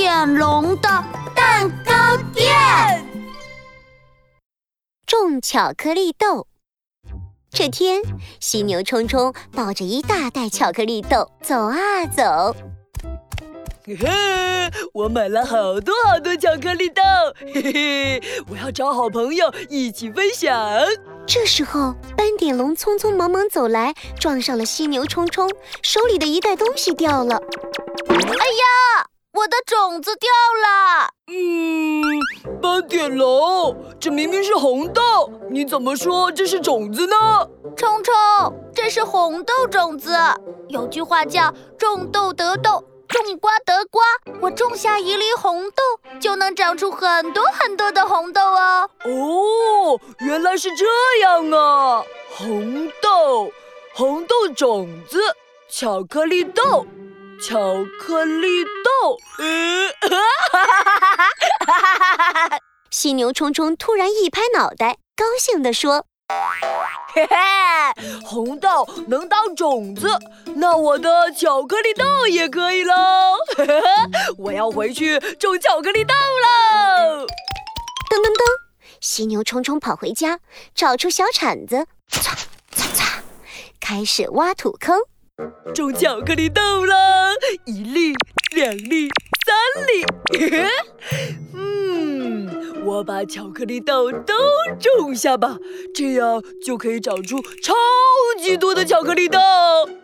点龙的蛋糕店。种巧克力豆。这天，犀牛冲冲抱着一大袋巧克力豆走啊走。嘿嘿，我买了好多好多巧克力豆，嘿嘿，我要找好朋友一起分享。这时候，斑点龙匆匆忙忙走来，撞上了犀牛冲冲，手里的一袋东西掉了。哎呀，我的种子掉了！嗯，斑点龙，这明明是红豆，你怎么说这是种子呢？冲冲，这是红豆种子。有句话叫“种豆得豆”。种瓜得瓜，我种下一粒红豆，就能长出很多很多的红豆哦。哦，原来是这样啊！红豆，红豆种子，巧克力豆，巧克力豆。嗯，哈哈哈哈哈！犀牛冲冲突然一拍脑袋，高兴地说。嘿嘿，红豆能当种子，那我的巧克力豆也可以喽！我要回去种巧克力豆喽！噔噔噔，犀牛冲冲跑回家，找出小铲子，擦擦擦，开始挖土坑，种巧克力豆了，一粒，两粒，三粒。嗯我把巧克力豆都种下吧，这样就可以长出超级多的巧克力豆！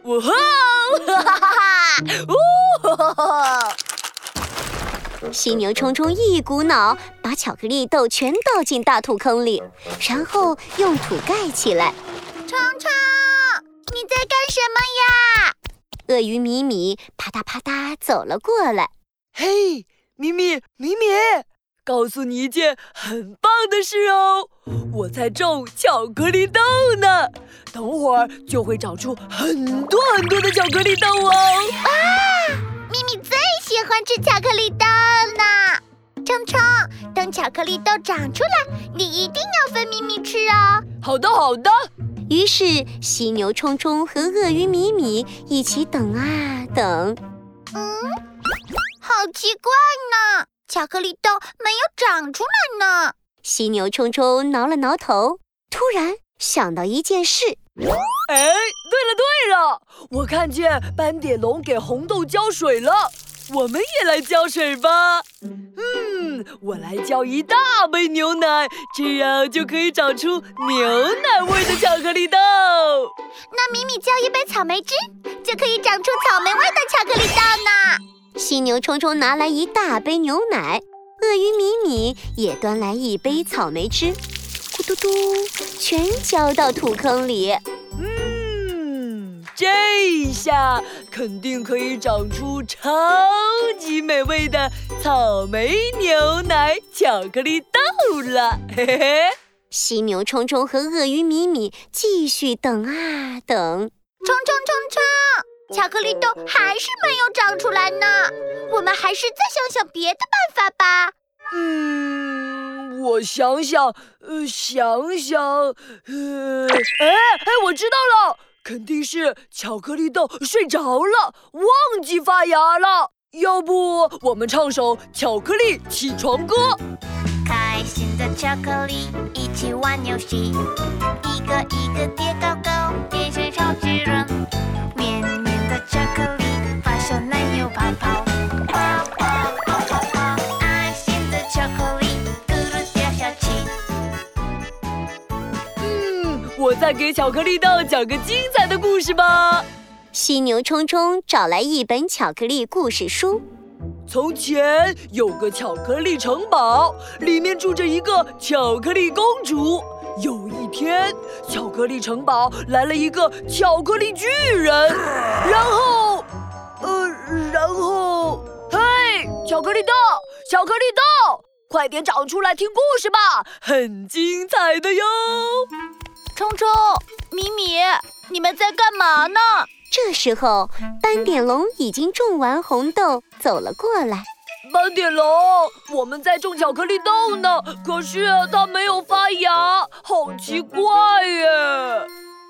哇哈！哈哈哈哈！犀牛冲冲一股脑把巧克力豆全倒进大土坑里，然后用土盖起来。冲冲，你在干什么呀？鳄鱼米米啪嗒啪嗒走了过来。嘿，米米，米米。告诉你一件很棒的事哦，我在种巧克力豆呢，等会儿就会长出很多很多的巧克力豆哦。啊，米米最喜欢吃巧克力豆呢。冲冲，等巧克力豆长出来，你一定要分咪咪吃哦。好的，好的。于是犀牛冲冲和鳄鱼米米一起等啊等。嗯，好奇怪呢。巧克力豆没有长出来呢。犀牛冲冲挠了挠头，突然想到一件事。哎，对了对了，我看见斑点龙给红豆浇水了，我们也来浇水吧。嗯，我来浇一大杯牛奶，这样就可以长出牛奶味的巧克力豆。那米米浇一杯草莓汁，就可以长出草莓味的巧克力豆呢。犀牛冲冲拿来一大杯牛奶，鳄鱼米米也端来一杯草莓汁，咕嘟嘟，全浇到土坑里。下肯定可以长出超级美味的草莓牛奶巧克力豆了。嘿嘿嘿，犀牛冲冲和鳄鱼米米继续等啊等，冲冲冲冲！巧克力豆还是没有长出来呢，我们还是再想想别的办法吧。嗯，我想想，呃，想想，呃，哎哎，我知道了，肯定是巧克力豆睡着了，忘记发芽了。要不我们唱首巧克力起床歌？开心的巧克力，一起玩游戏，一个一个叠高高，变成超级人。再给巧克力豆讲个精彩的故事吧。犀牛冲冲找来一本巧克力故事书。从前有个巧克力城堡，里面住着一个巧克力公主。有一天，巧克力城堡来了一个巧克力巨人，然后，呃，然后，嘿，巧克力豆，巧克力豆，快点长出来听故事吧，很精彩的哟。冲冲，米米，你们在干嘛呢？这时候，斑点龙已经种完红豆，走了过来。斑点龙，我们在种巧克力豆呢，可是它没有发芽，好奇怪耶！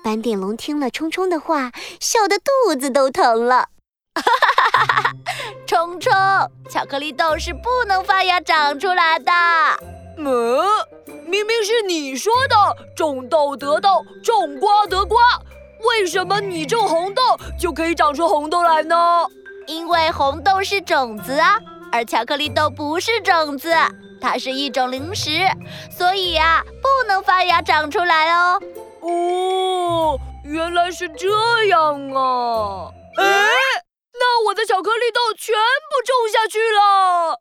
斑点龙听了冲冲的话，笑得肚子都疼了。哈哈哈哈哈！冲冲，巧克力豆是不能发芽长出来的。嗯，明明是你说的“种豆得豆，种瓜得瓜”，为什么你种红豆就可以长出红豆来呢？因为红豆是种子啊，而巧克力豆不是种子，它是一种零食，所以呀，不能发芽长出来哦。哦，原来是这样啊！哎，那我的巧克力豆全部种下去了。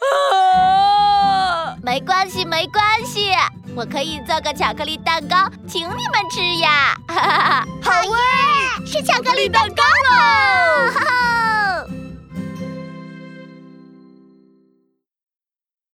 啊，没关系，没关系，我可以做个巧克力蛋糕，请你们吃呀！哈哈哈，好耶，是巧克力蛋糕喽！哈哈。